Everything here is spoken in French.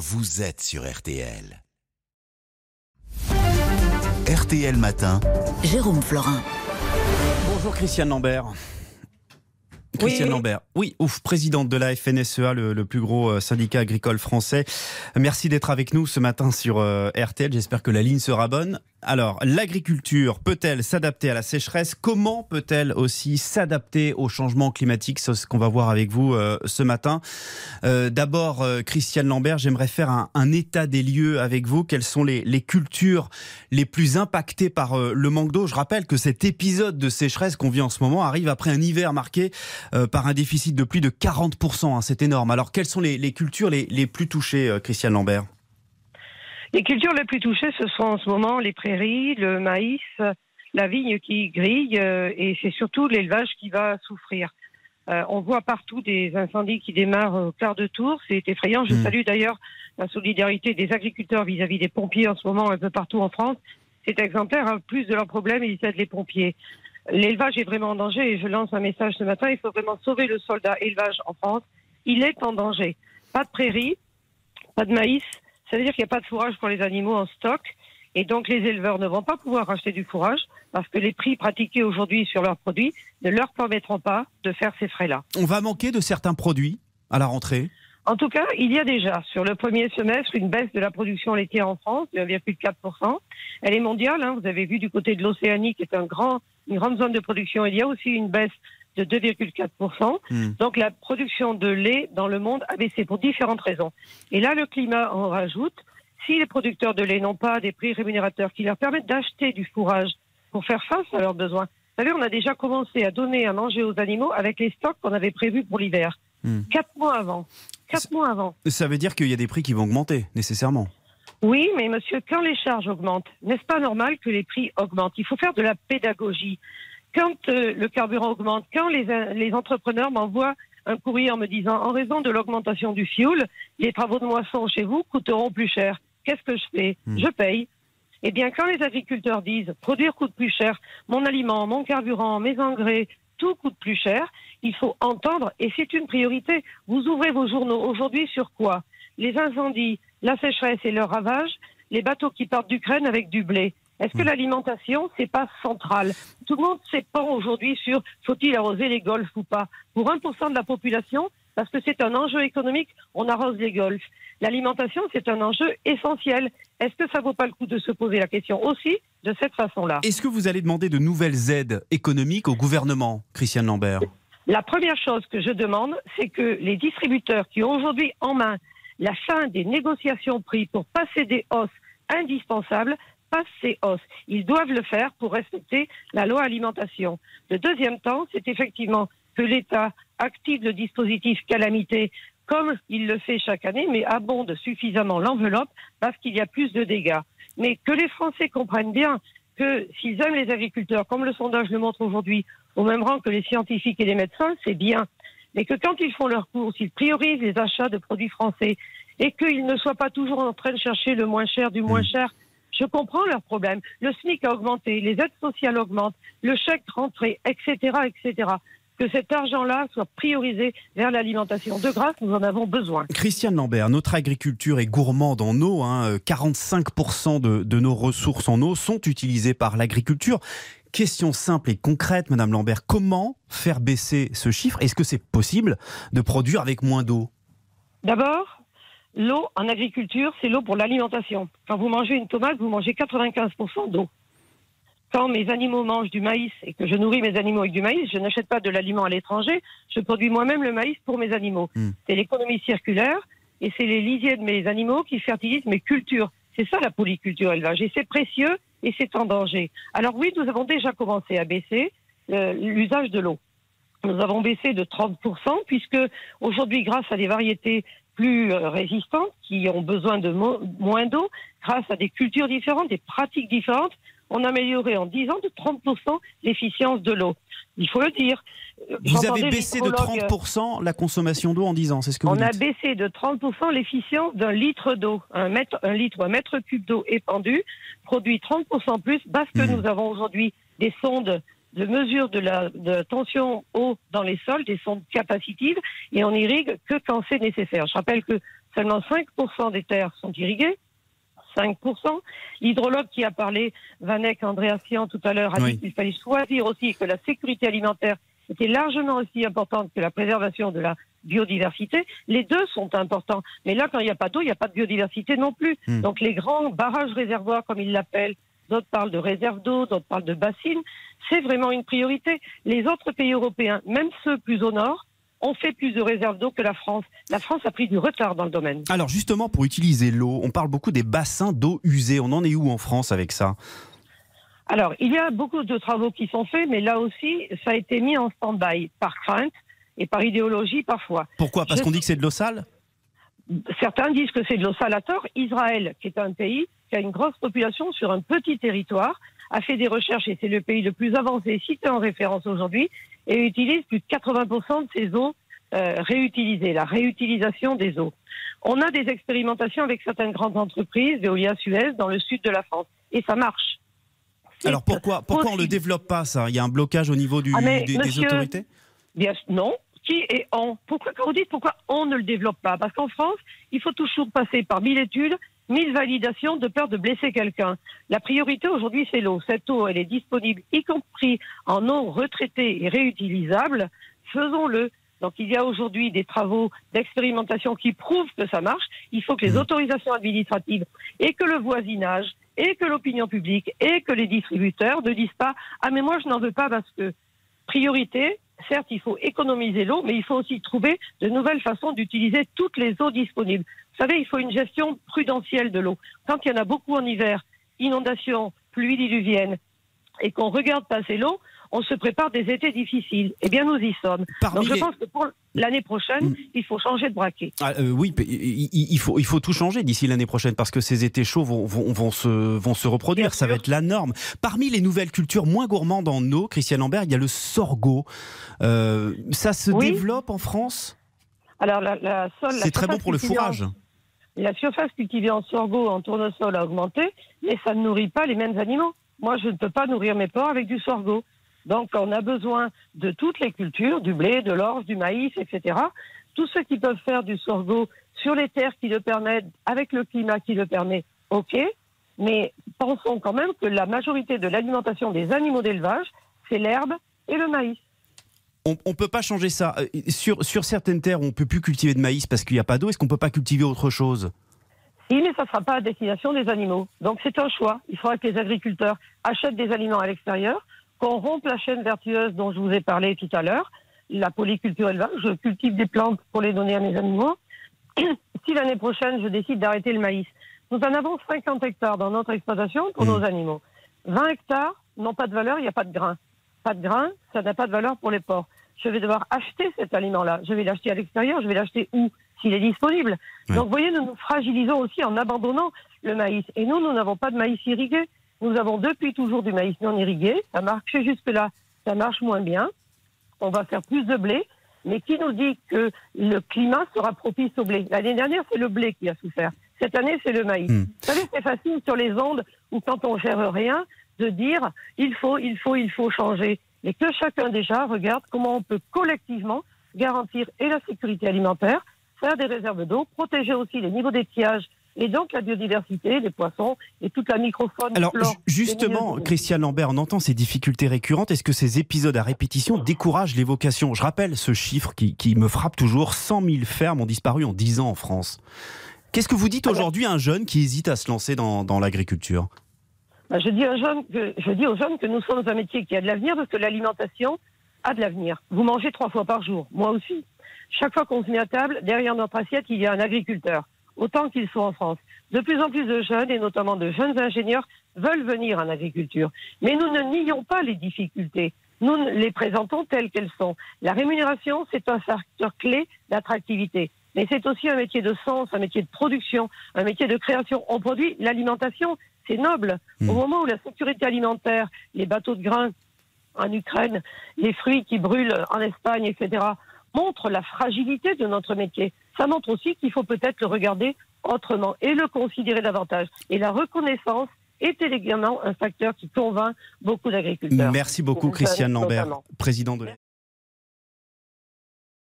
vous êtes sur RTL. RTL Matin. Jérôme Florin. Bonjour Christiane Lambert. Christiane oui. Lambert, oui, ouf, présidente de la FNSEA, le, le plus gros euh, syndicat agricole français. Merci d'être avec nous ce matin sur euh, RTL. J'espère que la ligne sera bonne. Alors, l'agriculture peut-elle s'adapter à la sécheresse? Comment peut-elle aussi s'adapter au changement climatique? C'est ce qu'on va voir avec vous euh, ce matin. Euh, D'abord, euh, Christiane Lambert, j'aimerais faire un, un, état des lieux avec vous. Quelles sont les, les cultures les plus impactées par euh, le manque d'eau? Je rappelle que cet épisode de sécheresse qu'on vit en ce moment arrive après un hiver marqué euh, par un déficit de plus de 40%. Hein, C'est énorme. Alors, quelles sont les, les cultures les, les, plus touchées, euh, Christiane Lambert? Les cultures les plus touchées, ce sont en ce moment les prairies, le maïs, la vigne qui grille, euh, et c'est surtout l'élevage qui va souffrir. Euh, on voit partout des incendies qui démarrent au quart de tour, c'est effrayant. Je mmh. salue d'ailleurs la solidarité des agriculteurs vis-à-vis -vis des pompiers en ce moment un peu partout en France. C'est exemplaire, hein. plus de leurs problèmes, ils aident les pompiers. L'élevage est vraiment en danger et je lance un message ce matin, il faut vraiment sauver le soldat élevage en France. Il est en danger. Pas de prairies, pas de maïs, ça veut dire qu'il n'y a pas de fourrage pour les animaux en stock. Et donc les éleveurs ne vont pas pouvoir acheter du fourrage parce que les prix pratiqués aujourd'hui sur leurs produits ne leur permettront pas de faire ces frais-là. On va manquer de certains produits à la rentrée? En tout cas, il y a déjà sur le premier semestre une baisse de la production laitière en France de 1,4%. Elle est mondiale, hein, vous avez vu du côté de l'Océanie qui est un grand, une grande zone de production. Il y a aussi une baisse de 2,4%. Mmh. Donc la production de lait dans le monde a baissé pour différentes raisons. Et là, le climat en rajoute. Si les producteurs de lait n'ont pas des prix rémunérateurs qui leur permettent d'acheter du fourrage pour faire face à leurs besoins, vous savez, on a déjà commencé à donner à manger aux animaux avec les stocks qu'on avait prévus pour l'hiver. Mmh. Quatre mois avant. Quatre mois avant. Ça veut dire qu'il y a des prix qui vont augmenter, nécessairement. Oui, mais monsieur, quand les charges augmentent, n'est-ce pas normal que les prix augmentent? Il faut faire de la pédagogie quand euh, le carburant augmente, quand les, les entrepreneurs m'envoient un courrier en me disant en raison de l'augmentation du fioul, les travaux de moisson chez vous coûteront plus cher. Qu'est-ce que je fais? Mmh. Je paye. Eh bien, quand les agriculteurs disent produire coûte plus cher, mon aliment, mon carburant, mes engrais, tout coûte plus cher, il faut entendre et c'est une priorité. Vous ouvrez vos journaux aujourd'hui sur quoi? Les incendies, la sécheresse et leur ravage, les bateaux qui partent d'Ukraine avec du blé. Est-ce que l'alimentation, c'est pas central? Tout le monde s'épand aujourd'hui sur faut-il arroser les golfs ou pas? Pour 1% de la population, parce que c'est un enjeu économique, on arrose les golfs. L'alimentation, c'est un enjeu essentiel. Est-ce que ça vaut pas le coup de se poser la question aussi de cette façon-là? Est-ce que vous allez demander de nouvelles aides économiques au gouvernement, Christiane Lambert? La première chose que je demande, c'est que les distributeurs qui ont aujourd'hui en main la fin des négociations prix pour passer des hausses indispensables passent ces hausses. Ils doivent le faire pour respecter la loi alimentation. Le deuxième temps, c'est effectivement que l'État active le dispositif calamité comme il le fait chaque année, mais abonde suffisamment l'enveloppe parce qu'il y a plus de dégâts. Mais que les Français comprennent bien que s'ils aiment les agriculteurs, comme le sondage le montre aujourd'hui, au même rang que les scientifiques et les médecins, c'est bien. Mais que quand ils font leurs courses, ils priorisent les achats de produits français et qu'ils ne soient pas toujours en train de chercher le moins cher du moins cher je comprends leurs problèmes. Le SMIC a augmenté, les aides sociales augmentent, le chèque rentré, etc., etc. Que cet argent-là soit priorisé vers l'alimentation. De grâce, nous en avons besoin. Christiane Lambert, notre agriculture est gourmande en eau. Hein. 45% de, de nos ressources en eau sont utilisées par l'agriculture. Question simple et concrète, Madame Lambert, comment faire baisser ce chiffre? Est-ce que c'est possible de produire avec moins d'eau? D'abord, L'eau en agriculture, c'est l'eau pour l'alimentation. Quand vous mangez une tomate, vous mangez 95% d'eau. Quand mes animaux mangent du maïs et que je nourris mes animaux avec du maïs, je n'achète pas de l'aliment à l'étranger, je produis moi-même le maïs pour mes animaux. Mmh. C'est l'économie circulaire et c'est les lisiers de mes animaux qui fertilisent mes cultures. C'est ça la polyculture élevage et c'est précieux et c'est en danger. Alors oui, nous avons déjà commencé à baisser euh, l'usage de l'eau. Nous avons baissé de 30% puisque aujourd'hui, grâce à des variétés plus résistantes, qui ont besoin de moins d'eau, grâce à des cultures différentes, des pratiques différentes, on a amélioré en 10 ans de 30% l'efficience de l'eau. Il faut le dire. Vous avez baissé de 30% la consommation d'eau en 10 ans, c'est ce que vous on dites On a baissé de 30% l'efficience d'un litre d'eau. Un, mètre, un litre, un mètre cube d'eau épandu produit 30% plus parce que mmh. nous avons aujourd'hui des sondes de mesure de la de tension eau dans les sols, des sondes capacitives, et on irrigue que quand c'est nécessaire. Je rappelle que Seulement 5% des terres sont irriguées. 5%. L'hydrologue qui a parlé, Vanek Andréassian tout à l'heure, a Oui. dit qu'il fallait choisir aussi que la sécurité alimentaire était largement aussi importante que la préservation de la biodiversité. Les deux sont importants. Mais là, quand il n'y a pas d'eau, il n'y a pas de biodiversité non plus. Hmm. Donc les grands barrages réservoirs, comme ils l'appellent, d'autres parlent de réserves d'eau, d'autres parlent de bassines, c'est vraiment une priorité. Les autres pays européens, même ceux plus au nord, ont fait plus de réserves d'eau que la France. La France a pris du retard dans le domaine. Alors justement, pour utiliser l'eau, on parle beaucoup des bassins d'eau usés. On en est où en France avec ça? Alors, il y a beaucoup de travaux qui sont faits, mais là aussi, ça a été mis en stand-by par crainte et par idéologie parfois. Pourquoi? Parce Je- qu'on dit que c'est de l'eau sale? Certains disent que c'est de l'eau sale à tort. Israël, qui est un pays qui a une grosse population sur un petit territoire, a fait des recherches et c'est le pays le plus avancé cité en référence aujourd'hui et utilise plus de 80% de ses eaux euh, réutilisées, la réutilisation des eaux. On a des expérimentations avec certaines grandes entreprises, Veolia Suez, dans le sud de la France et ça marche. Alors pourquoi, pourquoi on ne le développe pas ça? Il y a un blocage au niveau du, Ah, mais des, autorités? Bien, non. Qui est on Pourquoi quand vous dites pourquoi on ne le développe pas? Parce qu'en France, il faut toujours passer par mille études, mille validations de peur de blesser quelqu'un. La priorité aujourd'hui, c'est l'eau. Cette eau, elle est disponible, y compris en eau retraitée et réutilisable. Faisons-le. Donc il y a aujourd'hui des travaux d'expérimentation qui prouvent que ça marche. Il faut que les Mhm. autorisations administratives et que le voisinage et que l'opinion publique et que les distributeurs ne disent pas ah mais moi je n'en veux pas parce que priorité, certes, il faut économiser l'eau, mais il faut aussi trouver de nouvelles façons d'utiliser toutes les eaux disponibles. Vous savez, il faut une gestion prudentielle de l'eau. Quand il y en a beaucoup en hiver, inondations, pluies diluviennes, et qu'on regarde passer l'eau, on se prépare des étés difficiles. Eh bien, nous y sommes. Parmi Donc, je les- pense que pour l'année prochaine, Mm. il faut changer de braquet. Ah, euh, oui, il, faut, il faut tout changer d'ici l'année prochaine parce que ces étés chauds vont, vont, vont se, vont se reproduire. Bien Ça va être la norme. Parmi les nouvelles cultures moins gourmandes en eau, Christian Lambert, il y a le sorgho. Euh, ça se Oui. développe en France? Alors, la, C'est très bon pour le en- fourrage. La surface cultivée en sorgho, en tournesol a augmenté, mais ça ne nourrit pas les mêmes animaux. Moi, je ne peux pas nourrir mes porcs avec du sorgho. Donc, on a besoin de toutes les cultures, du blé, de l'orge, du maïs, etc. Tous ceux qui peuvent faire du sorgho sur les terres qui le permettent, avec le climat qui le permet, ok. Mais pensons quand même que la majorité de l'alimentation des animaux d'élevage, c'est l'herbe et le maïs. On ne peut pas changer ça. Euh, Sur, sur certaines terres, on peut plus cultiver de maïs parce qu'il n'y a pas d'eau. Est-ce qu'on peut pas cultiver autre chose? Si, mais ça ne sera pas à destination des animaux. Donc c'est un choix. Il faudra que les agriculteurs achètent des aliments à l'extérieur, qu'on rompe la chaîne vertueuse dont je vous ai parlé tout à l'heure, la polyculture élevage. Je cultive des plantes pour les donner à mes animaux. si l'année prochaine, je décide d'arrêter le maïs, nous en avons 50 hectares dans notre exploitation pour Mmh. nos animaux. 20 hectares n'ont pas de valeur, il n'y a pas de grain. Pas de grain, ça n'a pas de valeur pour les porcs. Je vais devoir acheter cet aliment-là. Je vais l'acheter à l'extérieur, je vais l'acheter où? S'il est disponible. Ouais. Donc, vous voyez, nous nous fragilisons aussi en abandonnant le maïs. Et nous, nous n'avons pas de maïs irrigué. Nous avons depuis toujours du maïs non irrigué. Ça marche jusque-là, ça marche moins bien. On va faire plus de blé. Mais qui nous dit que le climat sera propice au blé? L'année dernière, c'est le blé qui a souffert. Cette année, c'est le maïs. Hmm. Vous savez, c'est facile sur les ondes ou quand on gère rien de dire il faut, il faut, il faut changer. Et que chacun déjà regarde comment on peut collectivement garantir et la sécurité alimentaire, faire des réserves d'eau, protéger aussi les niveaux d'étiage et donc la biodiversité, les poissons et toute la microfaune. Alors justement, des milieux. Christian Lambert, on entend ces difficultés récurrentes. Est-ce que ces épisodes à répétition découragent l'évocation Je rappelle ce chiffre qui, qui me frappe toujours 100 000 fermes ont disparu en 10 ans en France. Qu'est-ce que vous dites aujourd'hui à un jeune qui hésite à se lancer dans, dans l'agriculture? Bah, je, dis aux jeunes que, je dis aux jeunes que nous sommes un métier qui a de l'avenir parce que l'alimentation a de l'avenir. Vous mangez trois fois par jour, moi aussi. Chaque fois qu'on se met à table, derrière notre assiette, il y a un agriculteur, autant qu'ils sont en France. De plus en plus de jeunes, et notamment de jeunes ingénieurs, veulent venir en agriculture. Mais nous ne nions pas les difficultés. Nous les présentons telles qu'elles sont. La rémunération, c'est un facteur clé d'attractivité. Mais c'est aussi un métier de sens, un métier de production, un métier de création. On produit l'alimentation, c'est noble. Hmm. Au moment où la sécurité alimentaire, les bateaux de grains en Ukraine, les fruits qui brûlent en Espagne, etc., montrent la fragilité de notre métier. Ça montre aussi qu'il faut peut-être le regarder autrement et le considérer davantage. Et la reconnaissance est également un facteur qui convainc beaucoup d'agriculteurs. Merci beaucoup, Jeunes Christian Lambert, notamment. président de